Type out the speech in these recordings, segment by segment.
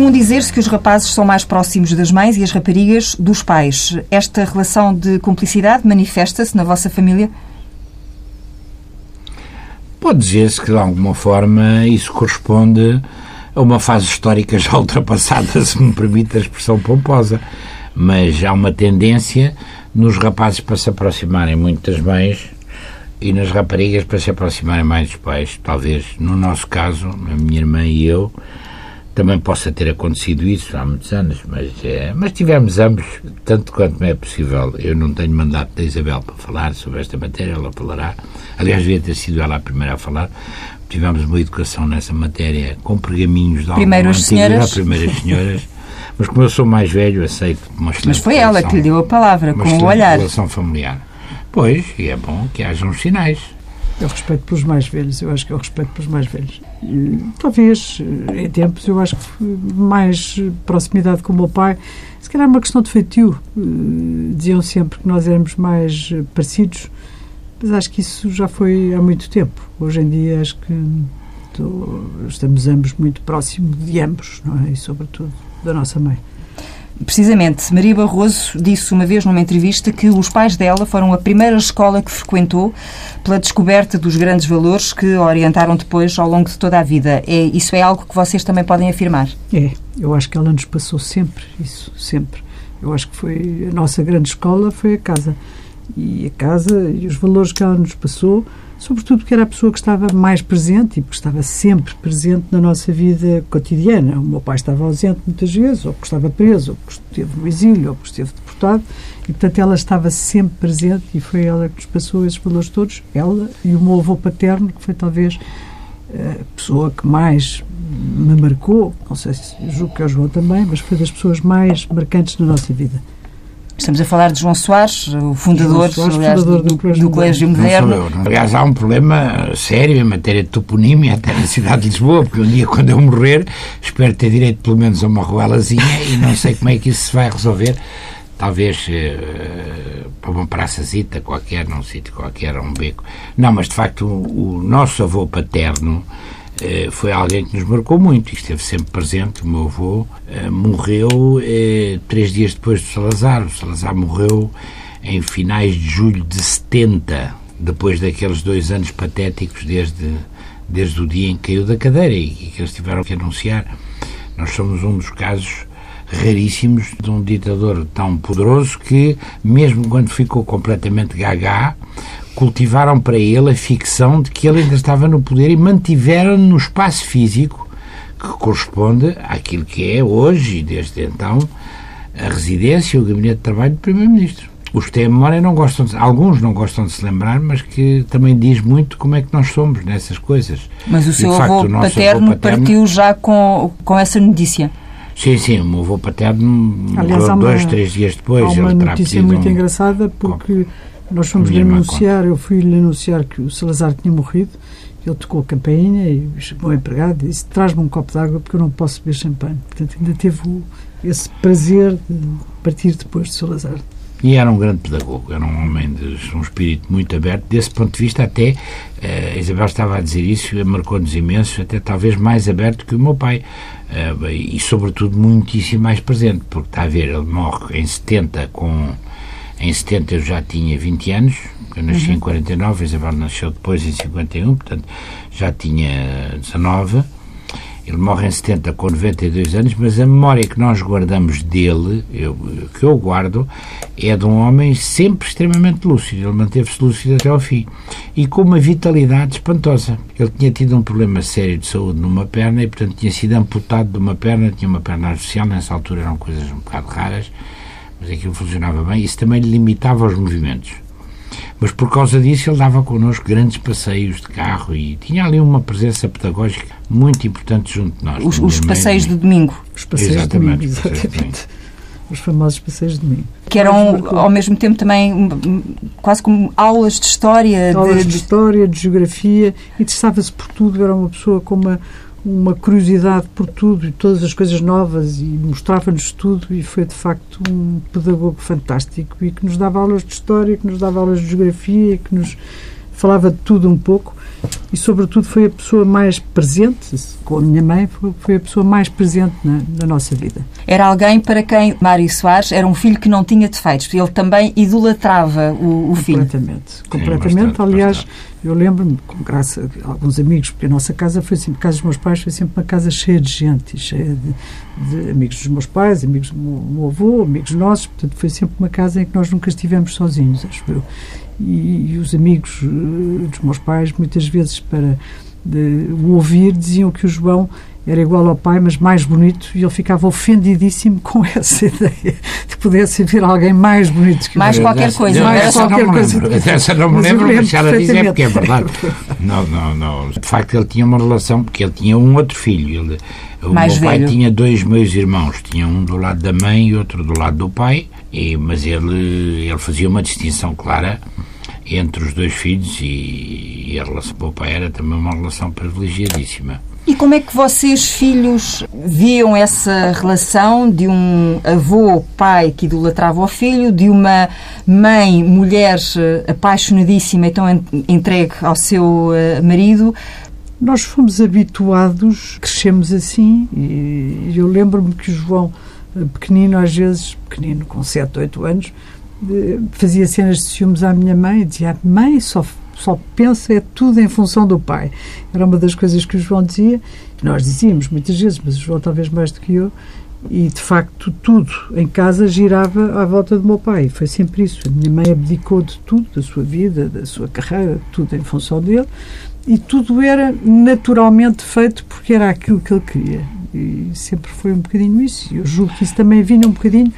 comum dizer-se que os rapazes são mais próximos das mães e as raparigas dos pais. Esta relação de cumplicidade manifesta-se na vossa família? Pode dizer-se que, de alguma forma, isso corresponde a uma fase histórica já ultrapassada, se me permite a expressão pomposa. Mas há uma tendência nos rapazes para se aproximarem muito das mães e nas raparigas para se aproximarem mais dos pais. Talvez, no nosso caso, a minha irmã e eu, também possa ter acontecido isso há muitos anos, mas, é, mas tivemos ambos, tanto quanto me é possível. Eu não tenho mandato da Isabel para falar sobre esta matéria, ela falará. Aliás, devia ter sido ela a primeira a falar. Tivemos uma educação nessa matéria com pergaminhos de Primeiro as senhoras. primeiras senhoras. Mas como eu sou mais velho, aceito uma Mas foi ela que lhe deu a palavra, com o olhar. relação familiar. Pois, e é bom que haja uns sinais. Eu respeito pelos mais velhos, eu acho que eu respeito pelos mais velhos. Talvez, em tempos, eu acho que mais proximidade com o meu pai, se calhar é uma questão de feitio. Diziam sempre que nós éramos mais parecidos, mas acho que isso já foi há muito tempo. Hoje em dia acho que estamos ambos muito próximos de ambos, não é? E sobretudo da nossa mãe. Precisamente, Maria Barroso disse uma vez numa entrevista que os pais dela foram a primeira escola que frequentou pela descoberta dos grandes valores que orientaram depois ao longo de toda a vida. É, isso é algo que vocês também podem afirmar? É, eu acho que ela nos passou sempre isso, sempre. Eu acho que foi a nossa grande escola foi a casa. E a casa e os valores que ela nos passou sobretudo porque era a pessoa que estava mais presente e porque estava sempre presente na nossa vida cotidiana. O meu pai estava ausente muitas vezes, ou porque estava preso, ou porque esteve no exílio, ou porque esteve deportado, e portanto ela estava sempre presente e foi ela que nos passou esses valores todos, ela e o meu avô paterno, que foi talvez a pessoa que mais me marcou, não sei se julgo que é o João também, mas foi das pessoas mais marcantes na nossa vida. Estamos a falar de João Soares, o fundador, Soares, aliás, fundador do, do, Colégio, do Colégio Moderno. Eu, aliás, há um problema sério em matéria de toponímia, até na cidade de Lisboa, porque um dia, quando eu morrer, espero ter direito pelo menos a uma ruelazinha e não sei como é que isso se vai resolver. Talvez uh, para uma praçazita qualquer, num sítio qualquer, um beco. Não, mas de facto o, o nosso avô paterno foi alguém que nos marcou muito e esteve sempre presente. O meu avô eh, morreu eh, três dias depois do Salazar. O Salazar morreu em finais de julho de 70, depois daqueles dois anos patéticos desde, desde o dia em que caiu da cadeira e que eles tiveram que anunciar. Nós somos um dos casos raríssimos de um ditador tão poderoso que, mesmo quando ficou completamente gaga, cultivaram para ele a ficção de que ele ainda estava no poder e mantiveram no espaço físico que corresponde àquilo que é hoje e desde então a residência e o gabinete de trabalho do Primeiro-Ministro. Os que têm memória não gostam, de, alguns não gostam de se lembrar, mas que também diz muito como é que nós somos nessas coisas. Mas o seu avô, facto, o paterno avô paterno partiu já com, com essa notícia? Sim, sim, o meu avô paterno Aliás, morreu dois, uma, três dias depois. Há uma notícia muito um... engraçada porque nós fomos lhe anunciar, eu fui-lhe anunciar que o Salazar tinha morrido, ele tocou a campainha e chamou o empregado e disse: Traz-me um copo de água porque eu não posso beber champanhe. Portanto, ainda teve esse prazer de partir depois de Salazar. E era um grande pedagogo, era um homem de um espírito muito aberto. Desse ponto de vista, até a Isabel estava a dizer isso, marcou-nos imenso, até talvez mais aberto que o meu pai. Uh, e, sobretudo, muitíssimo mais presente, porque está a ver, ele morre em 70 com em 70 eu já tinha 20 anos, eu nasci uhum. em 49, a Isabel nasceu depois em 51, portanto já tinha 19. Ele morre em 70 com 92 anos, mas a memória que nós guardamos dele, eu, que eu guardo, é de um homem sempre extremamente lúcido. Ele manteve-se lúcido até ao fim. E com uma vitalidade espantosa. Ele tinha tido um problema sério de saúde numa perna e, portanto, tinha sido amputado de uma perna, tinha uma perna artificial, nessa altura eram coisas um bocado raras mas aquilo funcionava bem, isso também limitava os movimentos. Mas por causa disso ele dava connosco grandes passeios de carro e tinha ali uma presença pedagógica muito importante junto de nós. Os, os passeios de domingo. Os passeios exatamente, de domingo, exatamente. Os famosos passeios de domingo. Que eram, ao mesmo tempo, também quase como aulas de história. Aulas de, de história, de geografia, interessava-se por tudo, era uma pessoa com uma uma curiosidade por tudo e todas as coisas novas e mostrava-nos tudo e foi de facto um pedagogo fantástico e que nos dava aulas de história, que nos dava aulas de geografia, que nos falava de tudo um pouco e, sobretudo, foi a pessoa mais presente, com a minha mãe, foi, a pessoa mais presente na, na, nossa vida. Era alguém para quem Mário Soares era um filho que não tinha defeitos. Ele também idolatrava o, o filho. Completamente. Completamente. Sim, bastante, Aliás, bastante. eu lembro-me, com graça a alguns amigos, porque a nossa casa foi sempre, a casa dos meus pais foi sempre uma casa cheia de gente, cheia de, de amigos dos meus pais, amigos do meu, meu avô, amigos nossos. Portanto, foi sempre uma casa em que nós nunca estivemos sozinhos, acho eu e, e os amigos uh, dos meus pais, muitas vezes, para de, o ouvir, diziam que o João era igual ao pai, mas mais bonito, e ele ficava ofendidíssimo com essa ideia de pudesse haver alguém mais bonito que Mais o qualquer coisa. Mais qualquer não coisa. Essa não me lembro, mas ela diz é porque é verdade. Não, não, não. De facto, ele tinha uma relação, porque ele tinha um outro filho. Ele, o mais meu pai velho. tinha dois meus irmãos, tinha um do lado da mãe e outro do lado do pai, e, mas ele, ele fazia uma distinção clara entre os dois filhos e, e a relação com o pai era também uma relação privilegiadíssima. E como é que vocês, filhos, viam essa relação de um avô, pai que idolatrava o filho, de uma mãe, mulher eh, apaixonadíssima e tão entregue ao seu eh, marido? Nós fomos habituados, crescemos assim, e eu lembro-me que o João, eh, pequenino, às vezes, pequenino, com 7, 8 anos, fazia cenas de ciúmes à minha mãe e dizia: Mãe, só, só pensa é tudo em função do pai. Era uma das coisas que o João dizia, que nós dizíamos muitas vezes, mas o João talvez mais do que eu. E de facto, tudo em casa girava à volta do meu pai. Foi sempre isso. A minha mãe abdicou de tudo, da sua vida, da sua carreira, tudo em função dele. E tudo era naturalmente feito porque era aquilo que ele queria. E sempre foi um bocadinho isso. E eu julgo que isso também vinha um bocadinho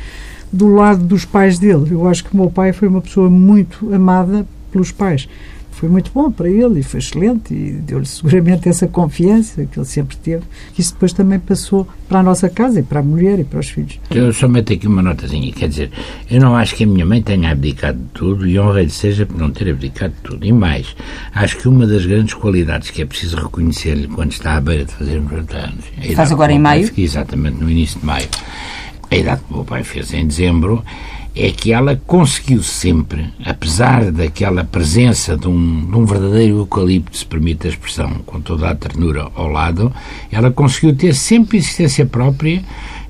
do lado dos pais dele. Eu acho que o meu pai foi uma pessoa muito amada pelos pais. Foi muito bom para ele e foi excelente e deu-lhe seguramente essa confiança que ele sempre teve. Isso depois também passou para a nossa casa e para a mulher e para os filhos. Eu só meto aqui uma notazinha, quer dizer, eu não acho que a minha mãe tenha abdicado de tudo e honra-lhe seja por não ter abdicado de tudo. E mais, acho que uma das grandes qualidades que é preciso reconhecer-lhe quando está à beira de fazer 90 anos... Faz agora em maio? Exatamente, no início de maio a idade que o meu pai fez em dezembro, é que ela conseguiu sempre, apesar daquela presença de um, de um, verdadeiro eucalipto, se permite a expressão, com toda a ternura ao lado, ela conseguiu ter sempre existência própria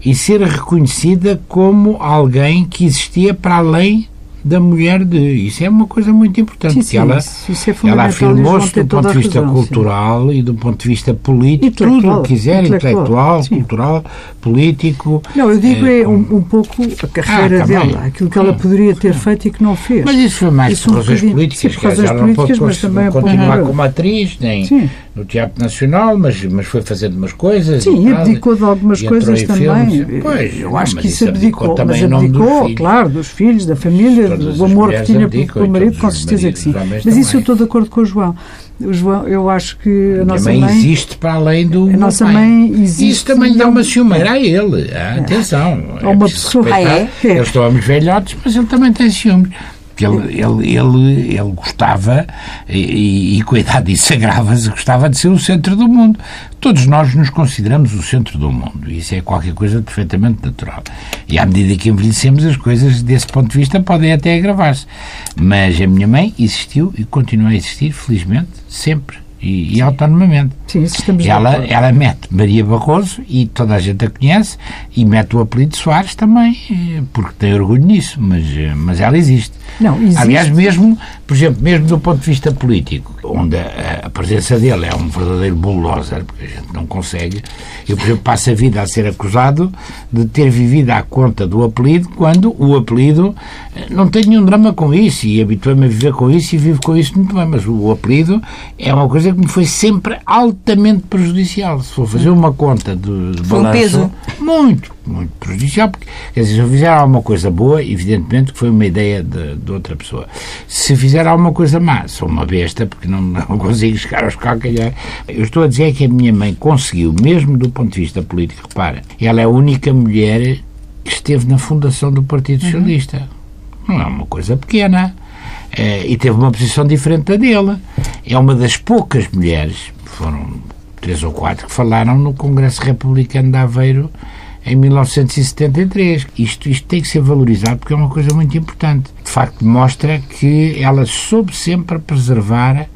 e ser reconhecida como alguém que existia para além da mulher de. Isso é uma coisa muito importante. Sim, sim, ela, isso é ela afirmou-se do ponto de vista razão, cultural sim. e do ponto de vista político, tudo o que quiser, intelectual, intelectual cultural, político. Não, eu digo é, é um, um, pouco a carreira ah, dela, aquilo que ela poderia ter feito e que não fez. Mas isso foi mais isso por razões um políticas, por razões políticas, mas também continuar como atriz, nem sim. No Teatro Nacional, mas, mas foi fazendo umas coisas. Sim, e abdicou de algumas coisas também. Pois, eu acho que isso abdicou, mas abdicou, claro, dos filhos, da família o amor que tinha pelo marido, com certeza que sim. Mas isso eu estou de acordo com o João. O João, eu acho que a, nossa mãe, mãe existe para além do a nossa pai. mãe existe isso também dá uma ciumeira a ele ah, atenção é uma pessoa ah, é? eles estão homens velhotes mas ele também tem ciúmes ele, ele, ele, ele gostava, e, e cuidado, isso agrava-se, gostava de ser o centro do mundo. Todos nós nos consideramos o centro do mundo. Isso é qualquer coisa perfeitamente natural. E à medida que envelhecemos, as coisas, desse ponto de vista, podem até agravar-se. Mas a minha mãe existiu e continua a existir, felizmente, sempre e, e autonomamente. Sim, isso estamos ela, ela mete Maria Barroso e toda a gente a conhece e mete o apelido Soares também, eh, porque tem orgulho nisso, mas, eh, mas ela existe. Não, existe. Aliás, mesmo, por exemplo, mesmo do ponto de vista político, onde a, a presença dele é um verdadeiro bulldozer, porque a gente não consegue, eu, por exemplo, passo a vida a ser acusado de ter vivido à conta do apelido, quando o apelido eh, não tem nenhum drama com isso, e habituei-me a viver com isso e vivo com isso muito bem, mas o apelido é uma coisa que me foi sempre altamente prejudicial. Se for fazer uma conta de, de balanço, um peso. muito, muito prejudicial, porque, quer dizer, se eu fizer alguma coisa boa, evidentemente que foi uma ideia de, de outra pessoa. Se fizer alguma coisa má, sou uma besta, porque não, não consigo chegar aos calcanhares. Eu estou a dizer que a minha mãe conseguiu, mesmo do ponto de vista político, repara, ela é a única mulher que esteve na fundação do Partido uhum. Socialista. Não é uma coisa pequena. É, e teve uma posição diferente da dele. É uma das poucas mulheres, foram três ou quatro, que falaram no Congresso Republicano de Aveiro em 1973. Isto, isto tem que ser valorizado porque é uma coisa muito importante. De facto, mostra que ela soube sempre preservar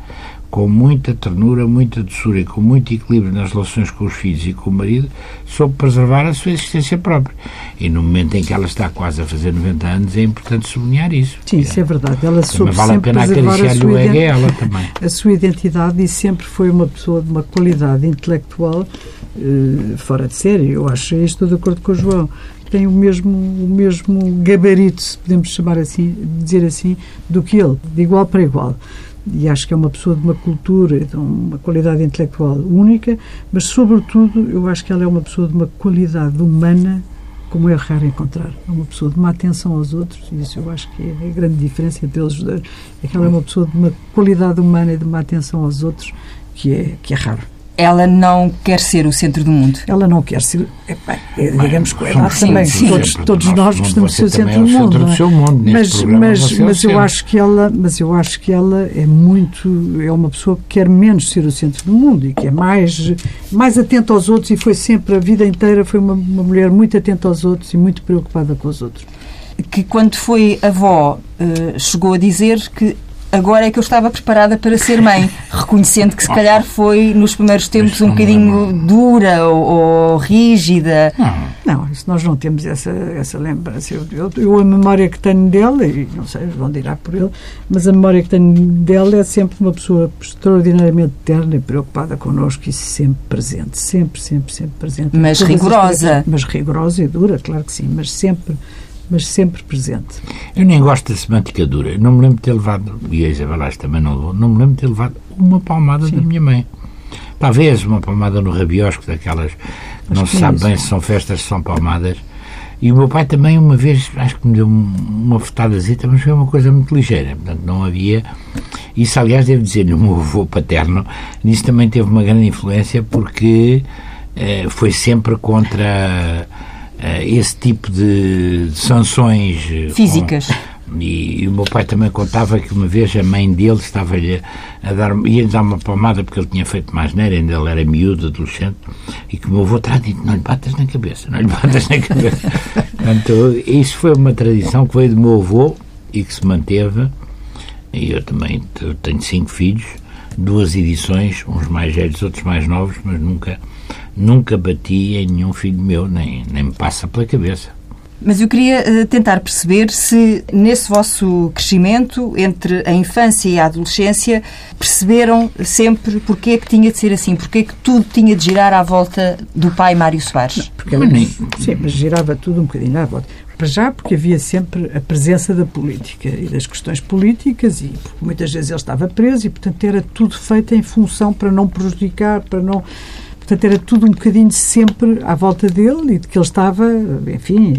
com muita ternura, muita doçura e com muito equilíbrio nas relações com os filhos e com o marido, soube preservar a sua existência própria. E no momento em que ela está quase a fazer 90 anos, é importante sublinhar isso. Sim, isso é verdade. Ela soube vale sempre a pena preservar a acariciar-lhe sua, o ego ident- ela também. a sua identidade e sempre foi uma pessoa de uma qualidade intelectual eh, fora de série. Eu acho, estou de acordo com o João. Tem o mesmo, o mesmo gabarito, se podemos chamar assim, dizer assim, do que ele, de igual para igual. E acho que é uma pessoa de uma cultura, de uma qualidade intelectual única, mas, sobretudo, eu acho que ela é uma pessoa de uma qualidade humana como é raro encontrar. É uma pessoa de uma atenção aos outros, e isso eu acho que é a grande diferença entre eles dois. É que ela é uma pessoa de uma qualidade humana e de uma atenção aos outros que é, que é raro. Ela não quer ser o centro do mundo. Ela não quer ser. É, bem, é, digamos que é somos lá também. sim, todos sempre. todos nós gostamos de ser o centro é do mundo. centro do é? seu mundo. Mas mas, é mas eu acho que ela mas eu acho que ela é muito é uma pessoa que quer menos ser o centro do mundo e que é mais mais atenta aos outros e foi sempre a vida inteira foi uma, uma mulher muito atenta aos outros e muito preocupada com os outros Que quando foi avó, eh, chegou a dizer que agora é que eu estava preparada para ser mãe, reconhecendo que se calhar foi nos primeiros tempos um bocadinho dura ou, ou rígida. Não, Não, isso nós não temos essa, essa lembrança. Eu, eu, eu a memória que tenho dela, e não sei, vão dirá por ele, mas a memória que tenho dela é sempre uma pessoa extraordinariamente terna e preocupada connosco e sempre presente, sempre, sempre, sempre presente. Mas rigorosa. Mas rigorosa e dura, claro que sim, mas sempre, mas sempre presente. eu nem gosto da semântica dura. Não me lembro de ter levado, e a Isabel também não levou, não me lembro de ter levado uma palmada da minha mãe. Talvez uma palmada no rabiosco, daquelas que não se é sabe bem se são festas, se são palmadas. E o meu pai também, uma vez, acho que me deu um- uma fetadazita, mas foi uma coisa muito ligeira. Portanto, não havia. Isso, aliás, devo dizer-lhe, o meu avô paterno, nisso também teve uma grande influência, porque eh, foi sempre contra esse tipo de sanções eh, com- Físicas. e, e o meu pai também contava que uma vez a mãe dele estava-lhe a dar, ia-lhe dar uma palmada porque ele tinha feito mais neira, ainda ele era miúdo, adolescente, e que o meu avô terá dito, não lhe batas na cabeça, não lhe batas na cabeça. Portanto, isso foi uma tradição que veio do meu avô e que se manteve, e eu também eu tenho cinco filhos, duas edições, uns mais velhos, outros mais novos, mas nunca, nunca bati em nenhum filho meu, nem, nem me passa pela cabeça. Mas eu queria eh, tentar perceber se nesse vosso crescimento entre a infância e a adolescência perceberam sempre porque é que tinha de ser assim, porque é que tudo tinha de girar à volta do pai Mário Soares. Porque Mas nem- sim, mas girava tudo um bocadinho à volta. Para já, porque havia sempre a presença da política e das questões políticas, e porque muitas vezes ele estava preso, e portanto era tudo feito em função para não prejudicar, para não. Portanto, era tudo um bocadinho sempre à volta dele e de que ele estava, enfim,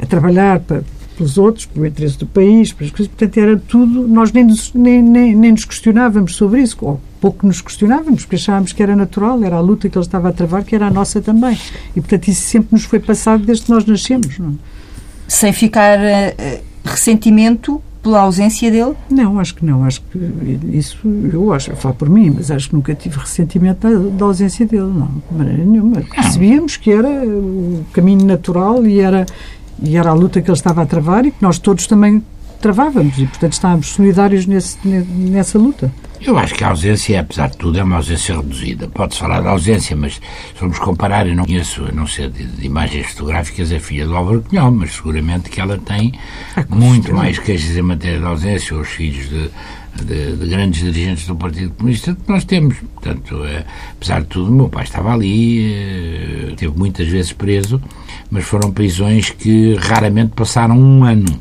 a, a trabalhar para, pelos outros, pelo interesse do país, pelas coisas. Portanto, era tudo. Nós nem nos, nem, nem, nem nos questionávamos sobre isso, ou pouco nos questionávamos, porque achávamos que era natural, era a luta que ele estava a travar, que era a nossa também. E, portanto, isso sempre nos foi passado desde que nós nascemos. Não, é? Sem ficar eh, ressentimento pela ausência dele? não acho que não. Acho que isso, eu acho, eu falo por mim, mas acho que nunca tive ressentimento da, da ausência dele, não, de maneira nenhuma. Percebíamos que era o caminho natural e era, e era a luta que ele estava a travar e que nós todos também travávamos e, portanto, estávamos solidários nesse, nessa luta. Eu acho que a ausência, apesar de tudo, é uma ausência reduzida. Pode-se falar de ausência, mas se formos comparar, eu não conheço, a não ser de, de imagens fotográficas, a filha do Álvaro Cunhal, mas seguramente que ela tem muito mais queixas em matéria de ausência, os filhos de, de, de grandes dirigentes do Partido Comunista que nós temos. Portanto, eh, apesar de tudo, o meu pai estava ali, eh, esteve muitas vezes preso, mas foram prisões que raramente passaram um ano.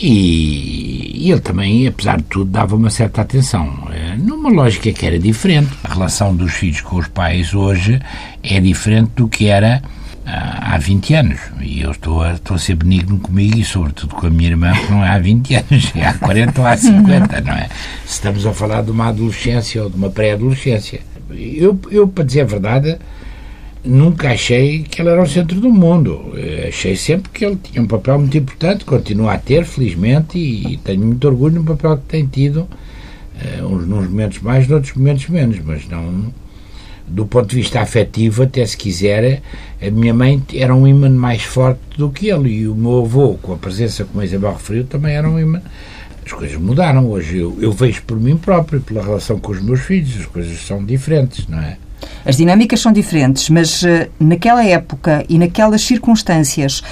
E, ele também, apesar de tudo, dava uma certa atenção. eh, Numa lógica que era diferente. A relação dos filhos com os pais hoje é diferente do que era ah, há 20 anos. E eu estou a, estou a ser benigno comigo e, sobretudo, com a minha irmã, que não é há 20 anos, é há 40 ou há 50, não é? Estamos a falar de uma adolescência ou de uma pré-adolescência. Eu, eu, para dizer a verdade, nunca achei que ele era o centro do mundo. Eh, Achei sempre que ele tinha um papel muito importante, continua a ter, felizmente, e, e tenho muito orgulho no papel que tem tido, eh, uns momentos mais, noutros momentos menos, mas não. Do ponto de vista afetivo, até se quiser, a minha mãe era um imã mais forte do que ele, e o meu avô, com a presença, como a Isabel referiu, também era um imã As coisas mudaram. Hoje eu, eu vejo por mim próprio, pela relação com os meus filhos, as coisas são diferentes, não é? As dinâmicas são diferentes, mas uh, naquela época e naquelas circunstâncias,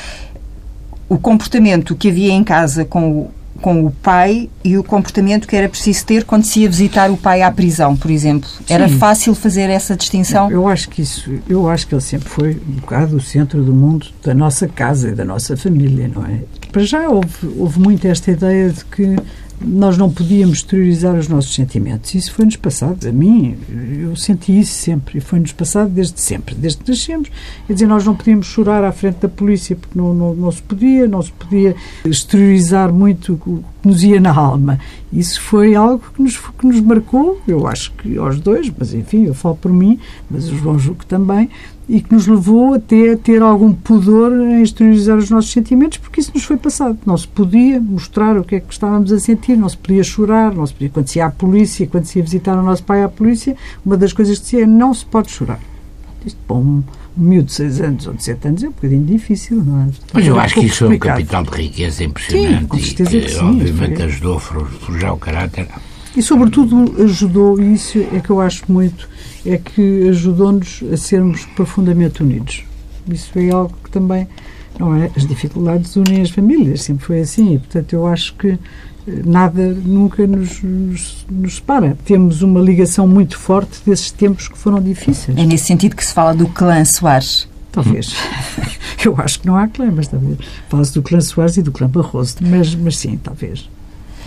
o comportamento que havia em casa com o, com o pai e o comportamento que era preciso ter quando se ia visitar o pai à prisão, por exemplo. Sim. Era fácil fazer essa distinção? Eu acho que isso, eu acho que ele sempre foi um bocado o centro do mundo da nossa casa e da nossa família, não é? Para já houve, houve muito esta ideia de que nós não podíamos exteriorizar os nossos sentimentos. Isso foi-nos passado. A mim, eu senti isso sempre. E foi-nos passado desde sempre, desde que nascemos. Quer dizer, nós não podíamos chorar à frente da polícia porque não, não, não se podia, não se podia exteriorizar muito o que nos ia na alma. Isso foi algo que nos, que nos marcou, eu acho que aos dois, mas enfim, eu falo por mim, mas o João Juco também, e que nos levou até a ter algum pudor em exteriorizar os nossos sentimentos, porque isso nos foi passado. Não se podia mostrar o que é que estávamos a sentir, não se podia chorar, não se podia. Quando se ia à polícia, quando se ia visitar o nosso pai à polícia, uma das coisas que se é não se pode chorar. Isto para um, um miúdo de 6 anos ou de 7 anos é um bocadinho difícil, não é? Mas eu acho que isso é um capital de riqueza impressionante. Sim, com certeza e, que sim, obviamente foi. ajudou a forjar o caráter. E, sobretudo, ajudou, e isso é que eu acho muito, é que ajudou-nos a sermos profundamente unidos. Isso é algo que também, não é? As dificuldades unem as famílias, sempre foi assim, e, portanto, eu acho que eh, nada nunca nos, nos, nos, separa. Temos uma ligação muito forte desses tempos que foram difíceis. É nesse sentido que se fala do clã Soares. Talvez. Eu acho que não há clã, mas talvez. Fala-se do clã Soares e do clã Barroso, mas, mas sim, talvez.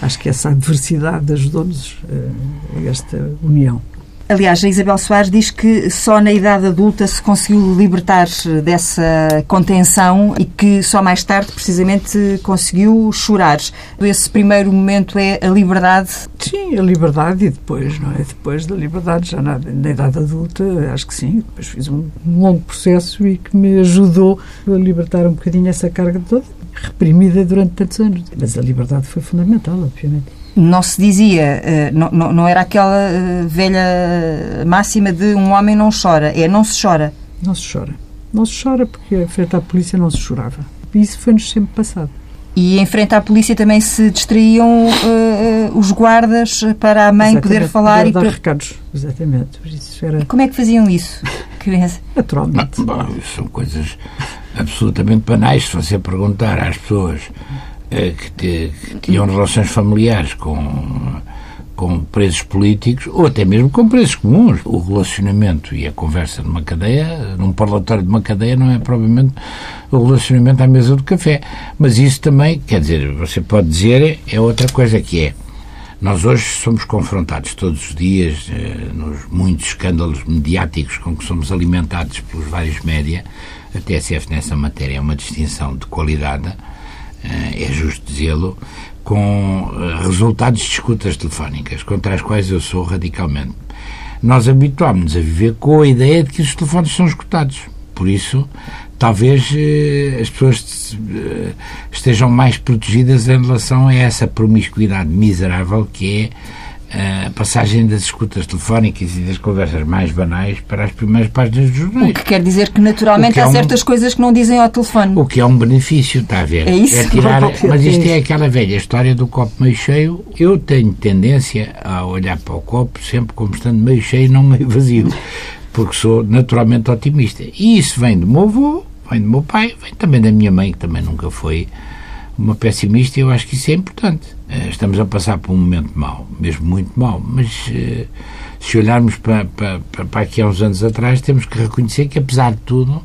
Acho que essa adversidade ajudou-nos uh, a esta união. Aliás, a Isabel Soares diz que só na idade adulta se conseguiu libertar dessa contenção e que só mais tarde, precisamente, conseguiu chorar. Esse primeiro momento é a liberdade? Sim, a liberdade e depois, não é? Depois da liberdade, já na, na idade adulta, acho que sim. Depois fiz um, longo processo e que me ajudou a libertar um bocadinho essa carga toda, reprimida durante tantos anos. Mas a liberdade foi fundamental, obviamente não se dizia, eh, não, não era aquela eh, velha máxima de um homem não chora, é não se chora. Não se chora. Não se chora porque em frente à polícia não se chorava. E isso foi-nos sempre passado. E em frente à polícia também se distraíam uh, os guardas para a mãe exatamente, poder falar poder e dar para... recados. Exatamente. Isso era... E como é que faziam isso? Naturalmente. Não, bom, são coisas absolutamente banais. Se você perguntar às pessoas que, te, que tinham relações familiares com, com presos políticos ou até mesmo com presos comuns. O relacionamento e a conversa numa cadeia, num parlatório de uma cadeia, não é provavelmente o relacionamento à mesa do café. Mas isso também, quer dizer, você pode dizer, é outra coisa que é. Nós hoje somos confrontados todos os dias eh, nos muitos escândalos mediáticos com que somos alimentados pelos vários média. A TSF nessa matéria é uma distinção de qualidade é justo dizê-lo, com eh, resultados de escutas telefónicas, contra as quais eu sou radicalmente. Nós habituámos-nos a viver com a ideia de que os telefones são escutados. Por isso, talvez eh, as pessoas estejam mais protegidas em relação a essa promiscuidade miserável que é a passagem das escutas telefónicas e das conversas mais banais para as primeiras páginas dos jornais. O que quer dizer que naturalmente que há é um, certas coisas que não dizem ao telefone. O que é um benefício, está a ver? É isso? É tirar, mas isto é aquela velha história do copo meio cheio. Eu tenho tendência a olhar para o copo sempre como estando meio cheio e não meio vazio, porque sou naturalmente otimista. E isso vem do meu avô, vem do meu pai, vem também da minha mãe, que também nunca foi uma pessimista, e eu acho que isso é importante. Eh, estamos a passar por um momento mau, mesmo muito mau, mas eh, se olharmos para, para, para aqui há uns anos atrás, temos que reconhecer que, apesar de tudo,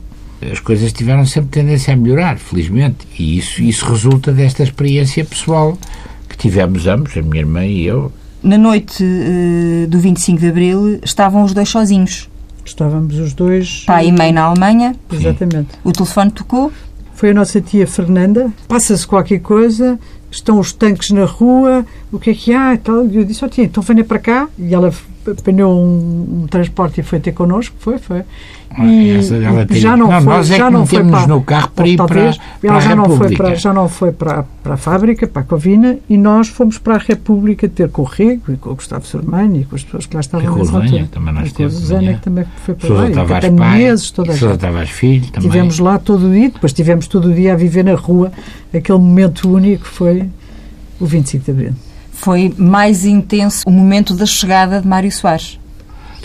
as coisas tiveram sempre tendência a melhorar, felizmente, e isso, isso resulta desta experiência pessoal que tivemos ambos, a minha irmã e eu. Na noite uh, do 25 de Abril estavam os dois sozinhos. Estávamos os dois. Pai e mãe na Alemanha. Exatamente. O telefone tocou foi a nossa tia Fernanda. Passa-se qualquer coisa, estão os tanques na rua, o que é que há e tal. Eu disse, ó oh, tia, então venha para cá. E ela apanhou um, um, transporte e foi ter connosco, foi, foi. Ah, e, e já não, não foi, nós é já não foi para, no carro para ir talvez, para, para já não foi para já não foi para, para a fábrica, para a Covina, e nós fomos para a República ter com o Rego e com o Gustavo Sormani e com as pessoas que lá estavam nessa altura. Também nós com a Susana que também foi para Sousa lá. Tavares e pai, meses, toda a Sousa Tavares filho também. Tivemos lá todo o dia, depois tivemos todo o dia a viver na rua aquele momento único foi o 25 de Abril. Foi mais intenso o momento da chegada de Mário Soares.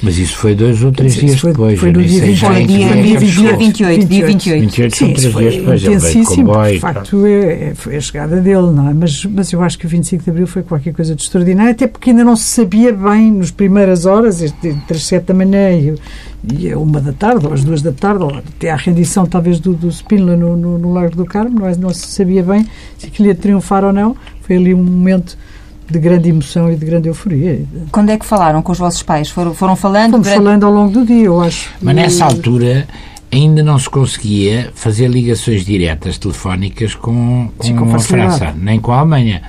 Mas isso foi dois ou três dias foi, depois. Foi no dia, 20, foi dia, dia, dia, dia 28. Dia 28. 28 Sim, três foi dias depois. intensíssimo. Ele de facto, é, é, foi a chegada dele, não é? Mas, mas eu acho que o 25 de Abril foi qualquer coisa de extraordinário, até porque ainda não se sabia bem, nas primeiras horas, entre as sete da manhã e, e a uma da tarde, ou às duas da tarde, ou até à rendição, talvez, do, do Spínola no, no, no Largo do Carmo, não, é? não se sabia bem se aquilo ia triunfar ou não. Foi ali um momento de grande emoção e de grande euforia. Quando é que falaram com os vossos pais? Foram, foram falando? Fomos durante... falando ao longo do dia, eu acho. Mas nessa altura ainda não se conseguia fazer ligações diretas telefónicas com, com, Sim, com a. França, nem com a Alemanha.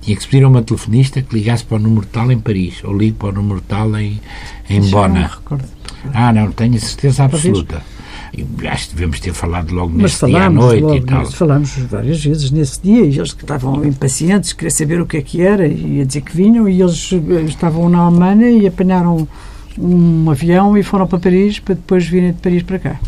Tinha que se pedir a uma telefonista que ligasse para o número tal em Paris, ou ligue para o número tal em, em Já não me Bona. recordo. Ah, não, tenho a certeza absoluta. E acho que devemos ter falado logo Mas nesse dia à noite logo, e tal. falámos várias vezes nesse dia e eles que estavam impacientes, queriam saber o que é que era e a dizer que vinham e eles eh, estavam na Alemanha e apanharam um avião e foram para Paris para depois virem de Paris para cá.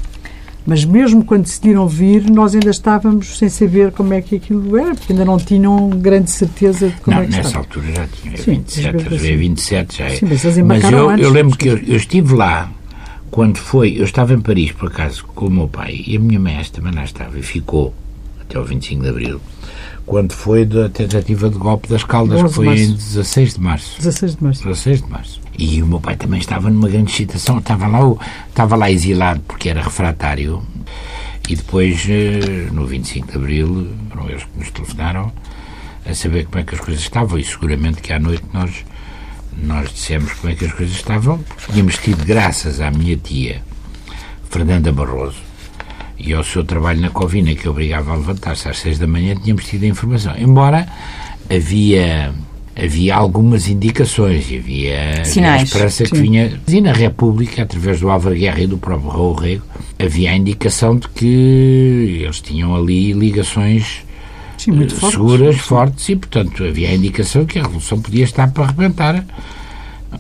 Mas mesmo quando decidiram vir, nós ainda estávamos sem saber como é que aquilo era, porque ainda não tinham grande certeza de como Não, é que nessa estava. altura já tinha Sim, 27, às vezes às vezes assim. 27 já é. Sim, mas eles Mas eu, eu lembro que eu, eu estive lá quando foi, eu estava em Paris por acaso com o meu pai e a minha mãe também lá estava e ficou até o 25 de Abril quando foi da tentativa de golpe das Caldas, que 11 de foi em março. 16 de março. 16 de março. 16 de março. E o meu pai também estava numa grande excitação. Estava lá, estava lá exilado porque era refratário. E depois, eh, no 25 de Abril, foram eles que nos telefonaram a saber como é que as coisas estavam. E seguramente que à noite nós, nós dissemos como é que as coisas estavam. porque Tínhamos tido, graças à minha tia, Fernanda Barroso, e ao seu trabalho na Covina, que obrigava a levantar-se às seis da manhã, tínhamos tido a informação. Embora havia, havia algumas indicações, e havia, Sinais. esperança que Sim. vinha. E na República, através do Álvaro Guerra e do próprio Raul Rego, havia a indicação de que eles tinham ali ligações Sim, muito eh, fortes. seguras, fortes, e, portanto, havia a indicação que a Revolução podia estar para arrebentar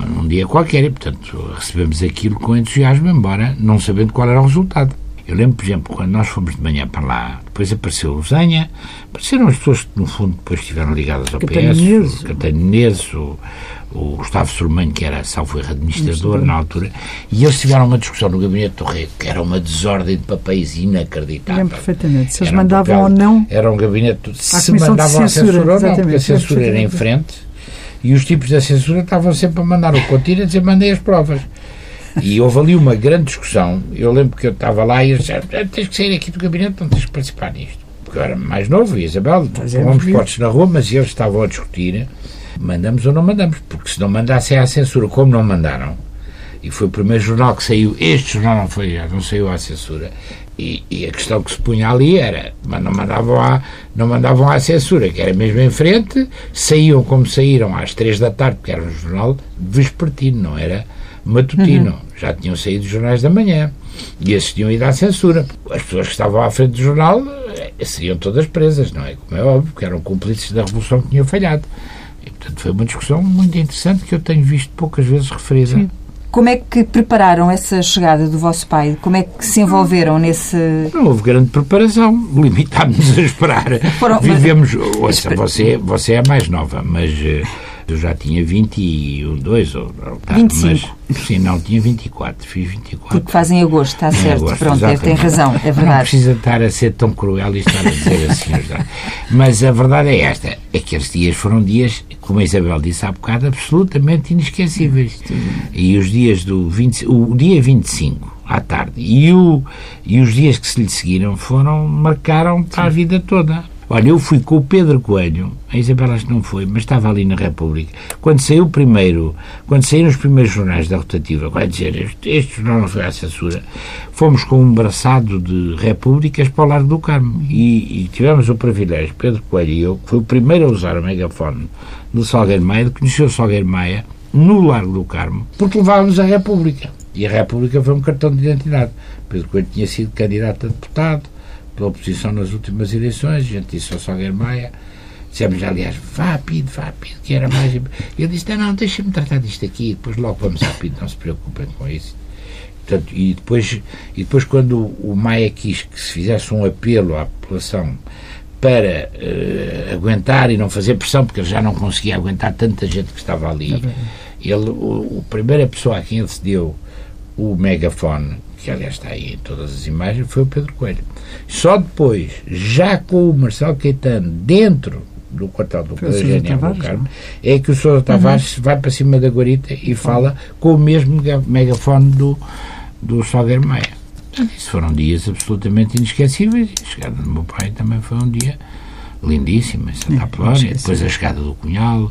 num dia qualquer, e, portanto, recebemos aquilo com entusiasmo, embora não sabendo qual era o resultado. Eu lembro, por exemplo, quando nós fomos de manhã para lá, depois apareceu o Zenha, apareceram as pessoas que, no fundo, depois estiveram ligadas ao PS, o Caetano Menezes, o, o Gustavo Surmanho, que era salvo erro administrador na altura, e eles tiveram uma discussão no gabinete do Rei, que era uma desordem de papéis inacreditável. Lembro perfeitamente. Se eles um mandavam papel- ou não. Era um gabinete. Se mandavam a Censura, ou não, porque a censura era em frente e os tipos da censura estavam sempre a mandar o contínuo a dizer mandei as provas. E houve ali uma grande discussão. Eu lembro que eu estava lá e eles disseram: "Ah, tens que sair aqui do gabinete, não tens que participar nisto. Porque eu era mais novo e Isabel, tomamos potes na rua, mas eles estavam a discutir: mandamos ou não mandamos, porque se não mandassem à censura, como não mandaram, e foi o primeiro jornal que saiu. Este jornal não foi, não saiu à censura. E, e a questão que se punha ali era, mas não mandavam, à, não mandavam à censura, que era mesmo em frente, saíam como saíram às três da tarde, porque era um jornal vespertino, não era matutino. Já tinham saído os jornais da manhã. E esses tinham ido à censura. As pessoas que estavam à frente do jornal eh, seriam todas presas, não é? Como é óbvio, porque eram cúmplices da revolução que tinha falhado. E, portanto, foi uma discussão muito interessante que eu tenho visto poucas vezes referida. Como é que prepararam essa chegada do vosso pai? Como é que se envolveram nesse. Não houve grande preparação, limitámos-nos a esperar. Foram- Vivemos. Ouça, você, você é mais nova, mas eh, eu já tinha 21, 2 ou. tá, 25. Mas, sim, não, tinha 24, fiz 24. Porque fazem agosto, está certo. agosto, Pronto, é, tem razão, é Não verdade. precisa estar a ser tão cruel e estar a dizer assim. Mas a verdade é esta: aqueles dias foram dias, como a Isabel disse há bocado, absolutamente inesquecíveis. E os dias do 20, o dia 25 à tarde e, o, e os dias que se lhe seguiram foram, marcaram para a vida toda. Olha, eu fui com o Pedro Coelho, a Isabel acho que não foi, mas estava ali na República. Quando saiu primeiro, quando saíram os primeiros jornais da rotativa, vai dizer, este, este jornal não foi à censura, fomos com um braçado de repúblicas para o Largo do Carmo. E, e tivemos o privilégio, Pedro Coelho e eu, que foi o primeiro a usar o megafone do Salgueiro Maia, de conhecer o Salgueiro Maia no Largo do Carmo, porque levávamos a República. E a República foi um cartão de identidade. Pedro Coelho tinha sido candidato a deputado pela oposição nas últimas eleições, a gente disse ao Salgueiro Maia, dissemos aliás, vá a PID, vá a PID, que era mais. Ele disse, não, não, deixa-me tratar disto aqui, depois logo vamos à PID, não se preocupem com isso. Portanto, e, depois, e depois, quando o Maia quis que se fizesse um apelo à população para uh, aguentar e não fazer pressão, porque ele já não conseguia aguentar tanta gente que estava ali. É ele, o, a primeira pessoa a quem ele cedeu o megafone, que aliás está aí em todas as imagens, foi o Pedro Coelho. Só depois, já com o Marcelo Caetano dentro do quartel do Pedro Carmo, é que o Sousa Tavares uhum. vai para cima da guarita e fala com o mesmo megafone do, do Salgueiro Maia. Isso foram dias absolutamente inesquecíveis. A chegada do meu pai também foi um dia lindíssimo em Santa Apolónia. Depois a chegada do Cunhal.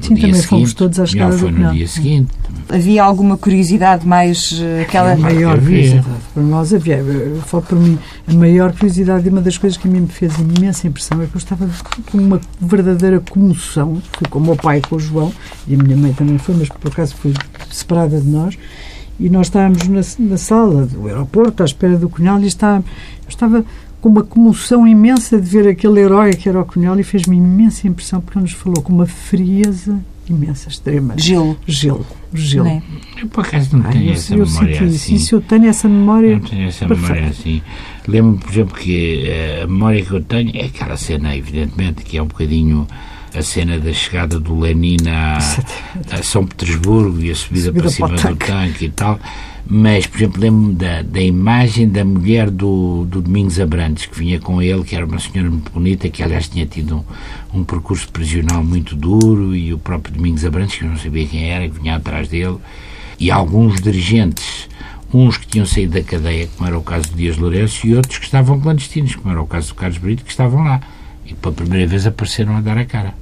Sim, também seguinte, fomos todos à chegada foi no dia seguinte. Havia alguma curiosidade mais uh, aquela... A maior curiosidade. Para nós havia. Eu falo para mim, a maior curiosidade e uma das coisas que a mim me fez imensa impressão é que eu estava com uma verdadeira comoção. Fui com o meu pai, com o João, e a minha mãe também foi, mas por acaso foi separada de nós e nós estávamos na, na sala do aeroporto à espera do Cunhal e está, eu estava com uma comoção imensa de ver aquele herói que era o Cunhal e fez-me imensa impressão porque ele nos falou com uma frieza imensa, extrema. Gelo. Gelo. Gelo. É? Eu, por acaso, não tenho essa eu memória assim. Isso, eu tenho essa memória. Não tenho essa perfeita. memória assim. Lembro, por exemplo, que eh, a memória que eu tenho é aquela cena, evidentemente, que é um bocadinho a cena da chegada do Lenin a, a São Petersburgo e a subida, subida para cima do tanque e tal. Mas, por exemplo, lembro-me da, da imagem da mulher do, do Domingos Abrantes, que vinha com ele, que era uma senhora muito bonita, que aliás tinha tido um, um percurso prisional muito duro, e o próprio Domingos Abrantes, que eu não sabia quem era, que vinha atrás dele, e alguns dirigentes, uns que tinham saído da cadeia, como era o caso do Dias Lourenço, e outros que estavam clandestinos, como era o caso do Carlos Brito, que estavam lá e pela primeira vez apareceram a dar a cara.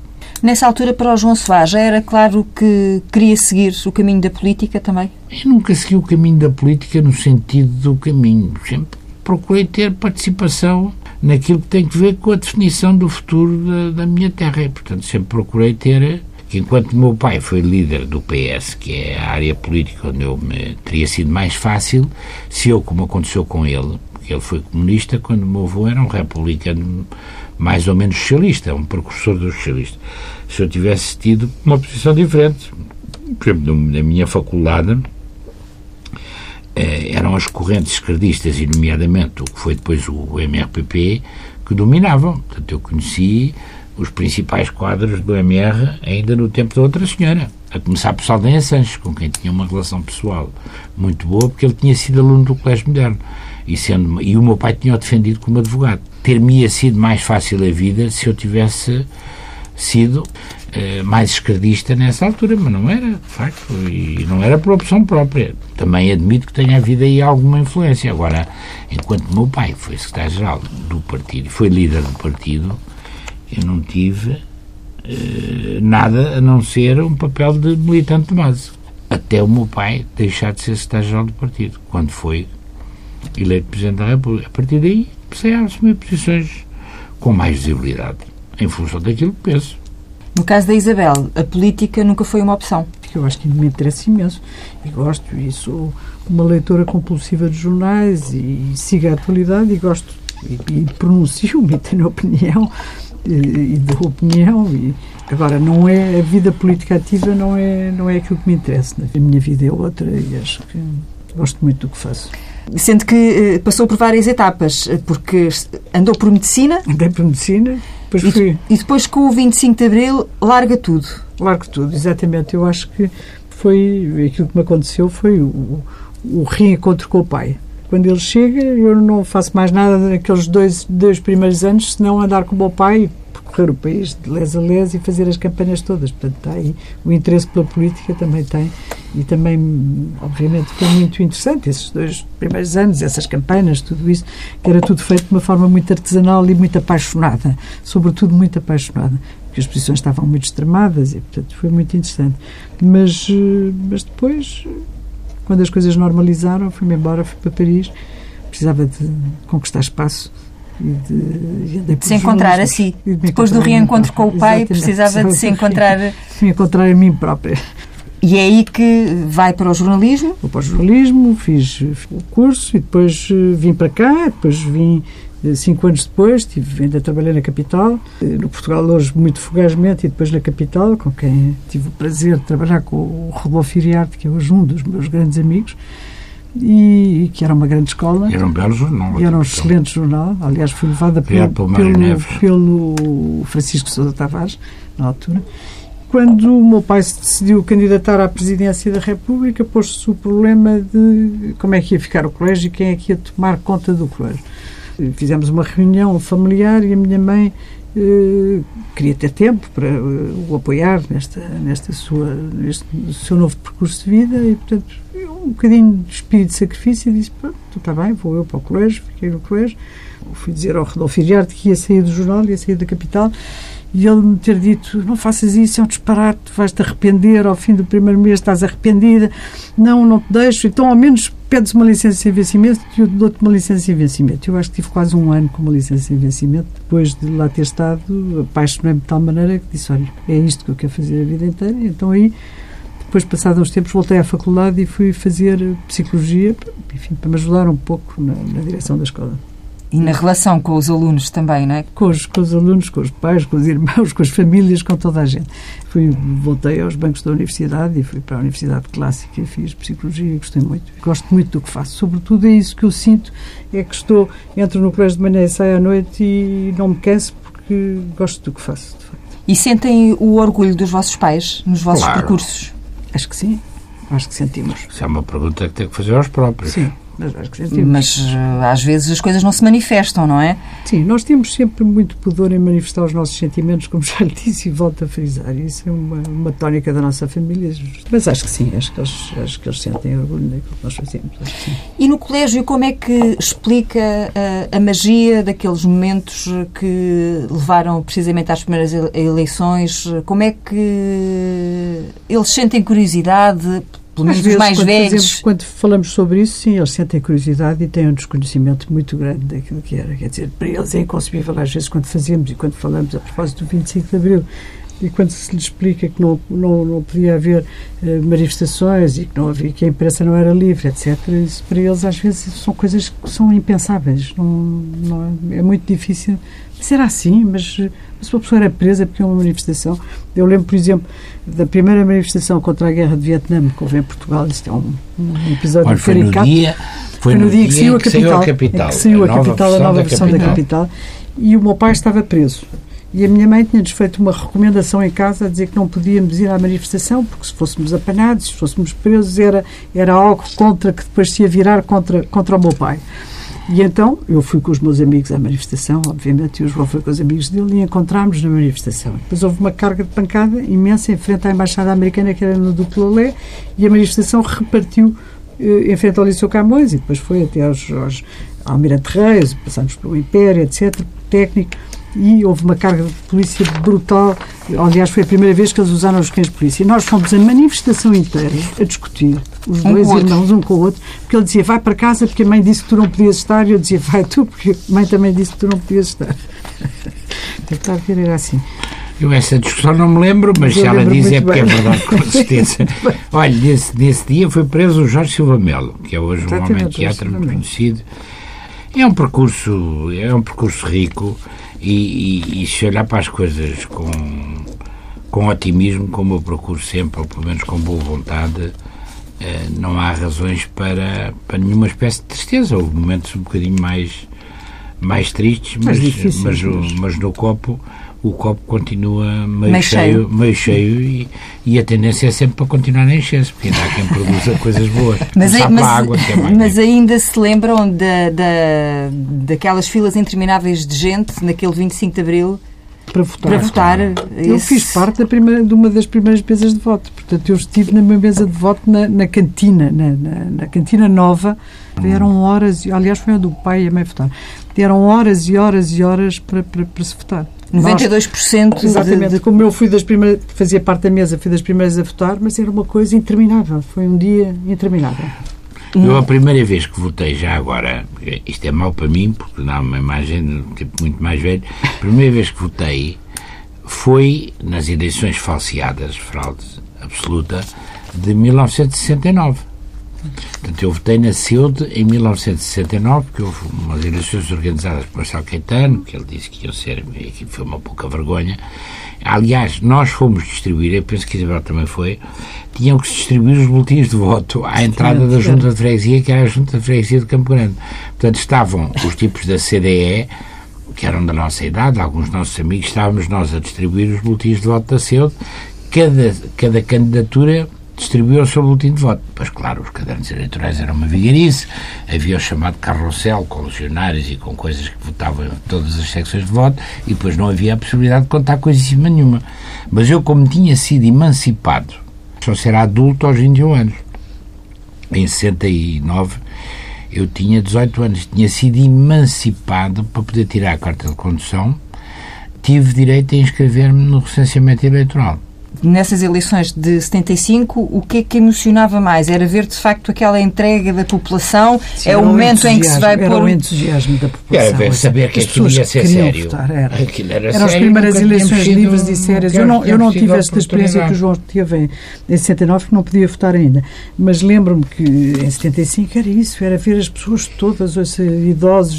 Nessa altura, para o João Soares, já era claro que queria seguir o caminho da política também? Eu nunca segui o caminho da política no sentido do caminho. Sempre procurei ter participação naquilo que tem que ver com a definição do futuro da, da minha terra. E, portanto, sempre procurei ter que enquanto meu pai foi líder do PS, que é a área política onde eu me teria sido mais fácil, se eu, como aconteceu com ele, porque ele foi comunista, quando o meu avô era um republicano mais ou menos socialista, um precursor do socialista. Se eu tivesse tido uma posição diferente, por exemplo, na minha faculdade, eh, eram as correntes esquerdistas, e nomeadamente o que foi depois o MRPP, que dominavam. Portanto, eu conheci os principais quadros do MR ainda no tempo da outra senhora, a começar por Saldanha Sanches, com quem tinha uma relação pessoal muito boa, porque ele tinha sido aluno do Colégio Moderno e, sendo, e o meu pai tinha-o defendido como advogado. Ter-me sido mais fácil a vida se eu tivesse sido eh, mais esquerdista nessa altura, mas não era, de facto, e não era por opção própria. Também admito que tenha havido aí alguma influência. Agora, enquanto meu pai foi secretário-geral do partido foi líder do partido, eu não tive eh, nada a não ser um papel de militante de base. Até o meu pai deixar de ser secretário-geral do partido, quando foi eleito Presidente da República. A partir daí, comecei a assumir posições com mais visibilidade, em função daquilo que penso. No caso da Isabel, a política nunca foi uma opção. Eu acho que me interessa imenso e gosto, e sou uma leitora compulsiva de jornais e sigo a atualidade e gosto e, e pronuncio-me e tenho opinião e, e de opinião e agora não é a vida política ativa não é não é aquilo que me interessa a minha vida é outra e acho que gosto muito do que faço Sendo que eh, passou por várias etapas, eh, porque andou por medicina. Andei por medicina, depois e, fui. E depois, com o 25 de Abril, larga tudo. Largo tudo, exatamente. Eu acho que foi. Aquilo que me aconteceu foi o, o reencontro com o pai. Quando ele chega, eu não faço mais nada naqueles dois, dois primeiros anos, senão andar com o meu pai percorrer o país de les a les e fazer as campanhas todas. Portanto, está aí. O interesse pela política também tem. E também, obviamente, foi muito interessante esses dois primeiros anos, essas campanhas, tudo isso, que era tudo feito de uma forma muito artesanal e muito apaixonada, sobretudo muito apaixonada, porque as posições estavam muito extremadas e, portanto, foi muito interessante. Mas, mas depois, quando as coisas normalizaram, fui-me embora, fui para Paris, precisava de conquistar espaço de, de, se encontrar a si. De Depois do reencontro com o pai, Exatamente. precisava de se encontrar. me encontrar a mim própria. E é aí que vai para o jornalismo? Vou para o jornalismo, fiz o curso e depois eh, vim para cá, depois vim eh, cinco anos depois, tive, ainda trabalhei na capital, eh, no Portugal hoje muito fugazmente e depois na capital, com quem tive o prazer de trabalhar com o Rodolfo Iriarte, que é hoje um dos meus grandes amigos, e, e que era uma grande escola. Era um belo jornal. Era um excelente jornal. Aliás, foi levada pelo, pelo, pelo, pelo Francisco Sousa Tavares, na altura. Quando o meu pai se decidiu candidatar à presidência da República, pôs-se o problema de como é que ia ficar o colégio e quem é que ia tomar conta do colégio. Fizemos uma reunião familiar e a minha mãe eh, queria ter tempo para uh, o apoiar nesta, nesta sua, neste seu novo percurso de vida e, portanto, um bocadinho de espírito de sacrifício e disse, pronto, está bem, vou eu para o colégio, fiquei no colégio. Fui dizer ao Rodolfo Iriarte que ia sair do jornal, ia sair da capital e ele me ter dito, não faças isso, é um disparate, vais-te arrepender, ao fim do primeiro mês estás arrependida, não, não te deixo, então ao menos pedes uma licença sem vencimento e eu dou-te uma licença sem vencimento. Eu acho que tive quase um ano com uma licença sem vencimento, depois de lá ter estado, apaixonei-me de tal maneira que disse, olha, é isto que eu quero fazer a vida inteira, então aí depois, passados uns tempos, voltei à faculdade e fui fazer psicologia, enfim, para me ajudar um pouco na, na direção da escola. E na relação com os alunos também, não é? Com os, com os alunos, com os pais, com os irmãos, com as famílias, com toda a gente. Fui, voltei aos bancos da universidade e fui para a Universidade Clássica e fiz psicologia e gostei muito. Gosto muito do que faço. Sobretudo é isso que eu sinto, é que estou, entro no colégio de manhã e saio à noite e não me canso porque gosto do que faço, de facto. E sentem o orgulho dos vossos pais nos vossos claro. percursos? Acho que sim. Acho que sentimos. Isso é uma pergunta que tem que fazer aos próprios. Sim. Mas, que uh, às vezes as coisas não se manifestam, não é? Sim, nós temos sempre muito pudor em manifestar os nossos sentimentos, como já lhe disse e volto a frisar. Isso é uma, uma tónica da nossa família. Mas acho que sim, acho que eles, acho que eles sentem orgulho naquilo que nós fazemos. E no colégio, como é que explica a, a magia daqueles momentos que levaram precisamente às primeiras eleições? Como é que eles sentem curiosidade pelo menos vezes, os mais quando velhos. Fazemos, quando falamos sobre isso, sim, eles sentem curiosidade e têm um desconhecimento muito grande daquilo que era. Quer dizer, para eles é inconcebível, às vezes, quando fazemos e quando falamos a propósito do 25 de Abril, e quando se lhes explica que não, não, não podia haver uh, manifestações e que, não havia, que a imprensa não era livre, etc., isso para eles às vezes são coisas que são impensáveis. Não, não, é muito difícil. Será assim, mas, mas uma pessoa era presa porque é uma manifestação. Eu lembro, por exemplo, da primeira manifestação contra a guerra de Vietnã que houve em Portugal. Isto é um, um episódio Olha, foi caricato. No dia, foi, foi no, no dia que saiu a que capital. Saiu a capital, que saiu a, a capital, a nova versão da capital. da capital. E o meu pai estava preso. E a minha mãe tinha-nos feito uma recomendação em casa a dizer que não podíamos ir à manifestação porque se fôssemos apanados, se fôssemos presos, era, era algo contra que depois se ia virar contra, contra o meu pai. E então eu fui com os meus amigos à manifestação, obviamente, e o João foi com os amigos dele e encontramos na manifestação. Depois houve uma carga de pancada imensa em frente à Embaixada Americana, que era no Lé, e a manifestação repartiu eh, em frente ao Liceu Camões e depois foi até aos, aos Almirante Reis, passámos pelo Império, etc., técnico e houve uma carga de polícia brutal. Aliás, foi a primeira vez que eles usaram os cães de polícia. Nós fomos a manifestação inteira a discutir, os Um dois irmãos, um com o outro, porque ele dizia, vai para casa porque a mãe disse que tu não podias estar, e eu dizia, vai tu, porque a mãe também disse que tu não podias estar. A ver, era assim. Eu essa discussão não me lembro, mas Eu se ela diz é porque bem. é verdade, com certeza. Olha, nesse, nesse dia foi preso o Jorge Silva Melo, que é hoje um homem de teatro muito conhecido. É um percurso, é um percurso rico e, e- e se olhar para as coisas com, com otimismo, como eu procuro sempre, ou pelo menos com boa vontade, eh, não há razões para, para nenhuma espécie de tristeza. Houve momentos um bocadinho mais, mais tristes, mas, mas, mas- mas no copo o copo continua meio, Meio cheio, cheio. meio cheio e, e a tendência é sempre para continuar a encher-se, porque ainda há quem produza coisas boas. Mas, mas, água, que é mais mas ainda se lembram da, da, daquelas filas intermináveis de gente naquele 25 de Abril Para votar. para votar? Eu Esse- fiz parte da primeira, de uma das primeiras mesas de voto. Portanto, eu estive na minha mesa de voto na, na cantina, na, na, na cantina nova. Eram horas, aliás, foi a do pai e a mãe votar. Eram horas e horas e horas para, para, para se votar. Nós- 92% Exatamente, de, de como eu fui das primeiras, fazia parte da mesa, fui das primeiras a votar, mas era uma coisa interminável. Foi um dia interminável. Eu, a primeira vez que votei, já agora, isto é mau para mim, porque dá uma imagem de um tipo muito mais velho, a primeira vez que votei foi nas eleições falseadas, fraude absoluta, de 1969. Portanto, eu votei na CEUD em 1969, porque houve umas eleições organizadas por Marcelo Caetano, que ele disse que iam ser, e aquilo foi uma pouca vergonha. Aliás, nós fomos distribuir, eu penso que Isabel também foi, tinham que distribuir os boletins de voto à entrada da Junta de Freguesia, que era a Junta de Freguesia de Campo Grande. Portanto, estavam os tipos da CDE, que eram da nossa idade, alguns nossos amigos, estávamos nós a distribuir os boletins de voto da CEUD, cada, cada candidatura distribuiu o seu boletim de voto. Pois, claro, os cadernos eleitorais eram uma vigarice, havia o chamado carrossel com legionários e com coisas que votavam em todas as secções de voto, e depois não havia a possibilidade de contar coisíssima nenhuma. Mas eu, como tinha sido emancipado, só será adulto aos 21 anos, em 69, eu tinha 18 anos, tinha sido emancipado para poder tirar a carta de condução, tive direito a inscrever-me no recenseamento eleitoral nessas eleições de 75, o que é que emocionava mais? Era ver de facto aquela entrega da população? Sim, é o momento em que se vai pôr. Era o entusiasmo da população. Era ver, saber que aquilo ia ser sério. Votar, era. Aquilo era Eram as primeiras eleições livres e sérias. Eu não, eu não tive esta experiência que o João teve em 69, porque não podia votar ainda. Mas lembro-me que em 75 era isso, era ver as pessoas todas, os idosos,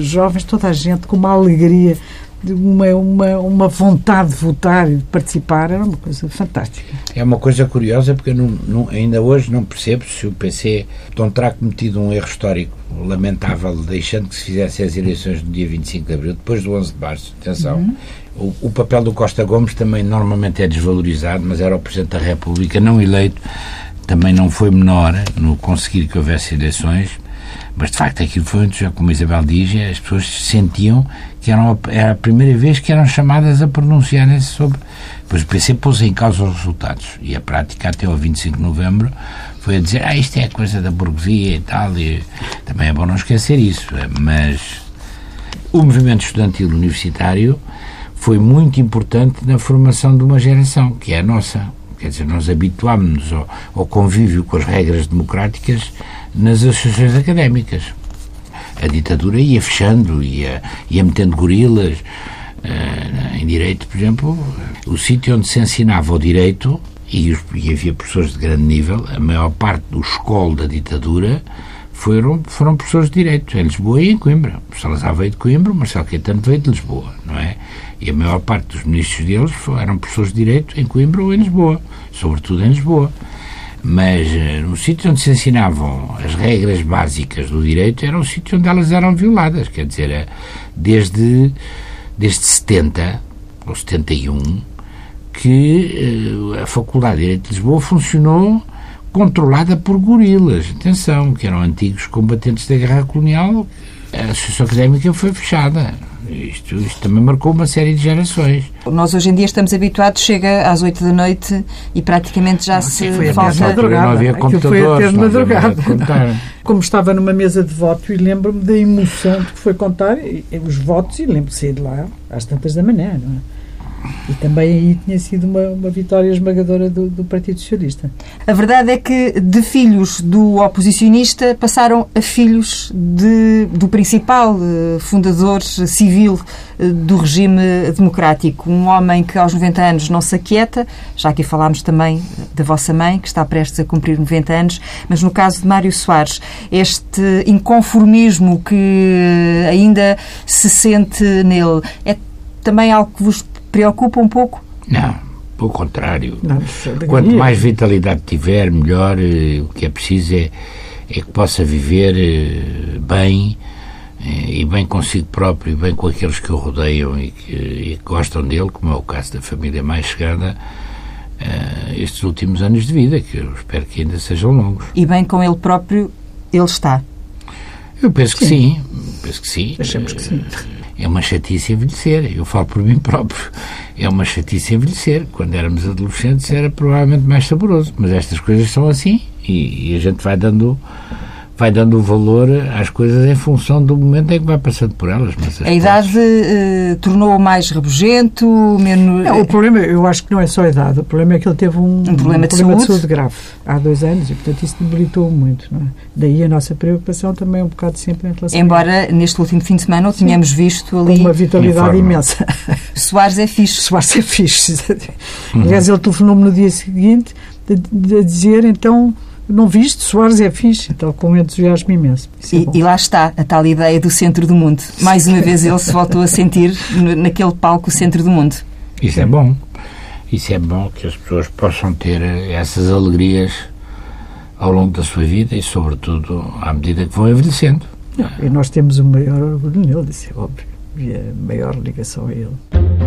jovens, toda a gente com uma alegria uma, uma, uma vontade de votar e de participar, era uma coisa fantástica. É uma coisa curiosa porque não, não, ainda hoje não percebo se o PC não terá cometido um erro histórico lamentável, deixando que se fizessem as eleições no dia 25 de abril, depois do 11 de março. Atenção. Uhum. O, o, papel do Costa Gomes também normalmente é desvalorizado, mas era o Presidente da República não eleito, também não foi menor no conseguir que houvesse eleições mas de facto aquilo foi, como a Isabel diz, as pessoas sentiam que eram, era a primeira vez que eram chamadas a pronunciarem-se sobre. Depois o PC pôs em causa os resultados e a prática até ao 25 de novembro foi a dizer: ah, isto é coisa da burguesia e tal. E também é bom não esquecer isso. Mas o movimento estudantil universitário foi muito importante na formação de uma geração, que é a nossa. Quer dizer, nós habituámos-nos ao, ao convívio com as regras democráticas nas associações académicas. A ditadura ia fechando, ia, ia metendo gorilas. Uh, em direito, por exemplo, o sítio onde se ensinava o direito, e, e, havia professores de grande nível, a maior parte do escola da ditadura foram, foram professores de direito, em Lisboa e em Coimbra. O Salazar veio de Coimbra, o Marcelo Caetano veio de Lisboa, não é? E a maior parte dos ministros deles eram professores de direito em Coimbra ou em Lisboa, sobretudo em Lisboa mas eh, no sítio onde se ensinavam as regras básicas do direito era um sítio onde elas eram violadas, quer dizer, eh, desde, desde 70 ou 71 que uh, a Faculdade de Direito de Lisboa funcionou controlada por gorilas, atenção, que eram antigos combatentes da guerra colonial, a Associação Académica foi fechada. Isto, isto, também marcou uma série de gerações. Nós hoje em dia estamos habituados, chega às 8 da noite e praticamente já não, se foi falta... Madrugada. Não havia computadores, foi até de madrugada. Como estava numa mesa de voto e lembro-me da emoção de que foi contar os votos e lembro de sair de lá às tantas da manhã, não é? E também aí tinha sido uma, uma vitória esmagadora do, do, Partido Socialista. A verdade é que de filhos do oposicionista passaram a filhos de, do principal uh, fundador civil uh, do regime democrático. Um homem que aos 90 anos não se aquieta, já aqui falámos também da vossa mãe, que está prestes a cumprir 90 anos, mas no caso de Mário Soares, este inconformismo que ainda se sente nele é também algo que vos preocupa um pouco? Não, pelo contrário. Não, Quanto mais vitalidade tiver, melhor. Eh, o que é preciso é, é que possa viver eh, bem eh, e bem consigo próprio e bem com aqueles que o rodeiam e que, e que gostam dele, como é o caso da família mais chegada, uh, estes últimos anos de vida, que eu espero que ainda sejam longos. E bem com ele próprio, ele está? Eu penso sim. que sim. Penso que sim. Achamos que sim. É uma chatice envelhecer. Eu falo por mim próprio. É uma chatice envelhecer. Quando éramos adolescentes era provavelmente mais saboroso. Mas estas coisas são assim e, e a gente vai dando vai dando valor às coisas em função do momento em que vai passando por elas. a idade uh, tornou-o mais rabugento, menos... Não, o problema, eu acho que não é só a idade, o problema é que ele teve um, um problema, um de, problema saúde. de, saúde. grave há dois anos e, portanto, isso debilitou muito. Não é? Daí a nossa preocupação também é um bocado sempre em relação Embora neste último fim de semana o tenhamos visto ali... Uma vitalidade imensa. Soares é fixe. Soares é fixe. Uhum. Aliás, ele telefonou-me no dia seguinte a dizer, então não viste, Soares é fixe, então com entusiasmo imenso. É e, e, lá está, a tal ideia do centro do mundo. Mais uma vez ele se voltou a sentir naquele palco o centro do mundo. Isso é bom. Isso é bom que as pessoas possam ter essas alegrias ao longo da sua vida e, sobretudo, à medida que vão envelhecendo. E nós temos o maior orgulho nele, isso é óbvio, e a maior ligação a ele.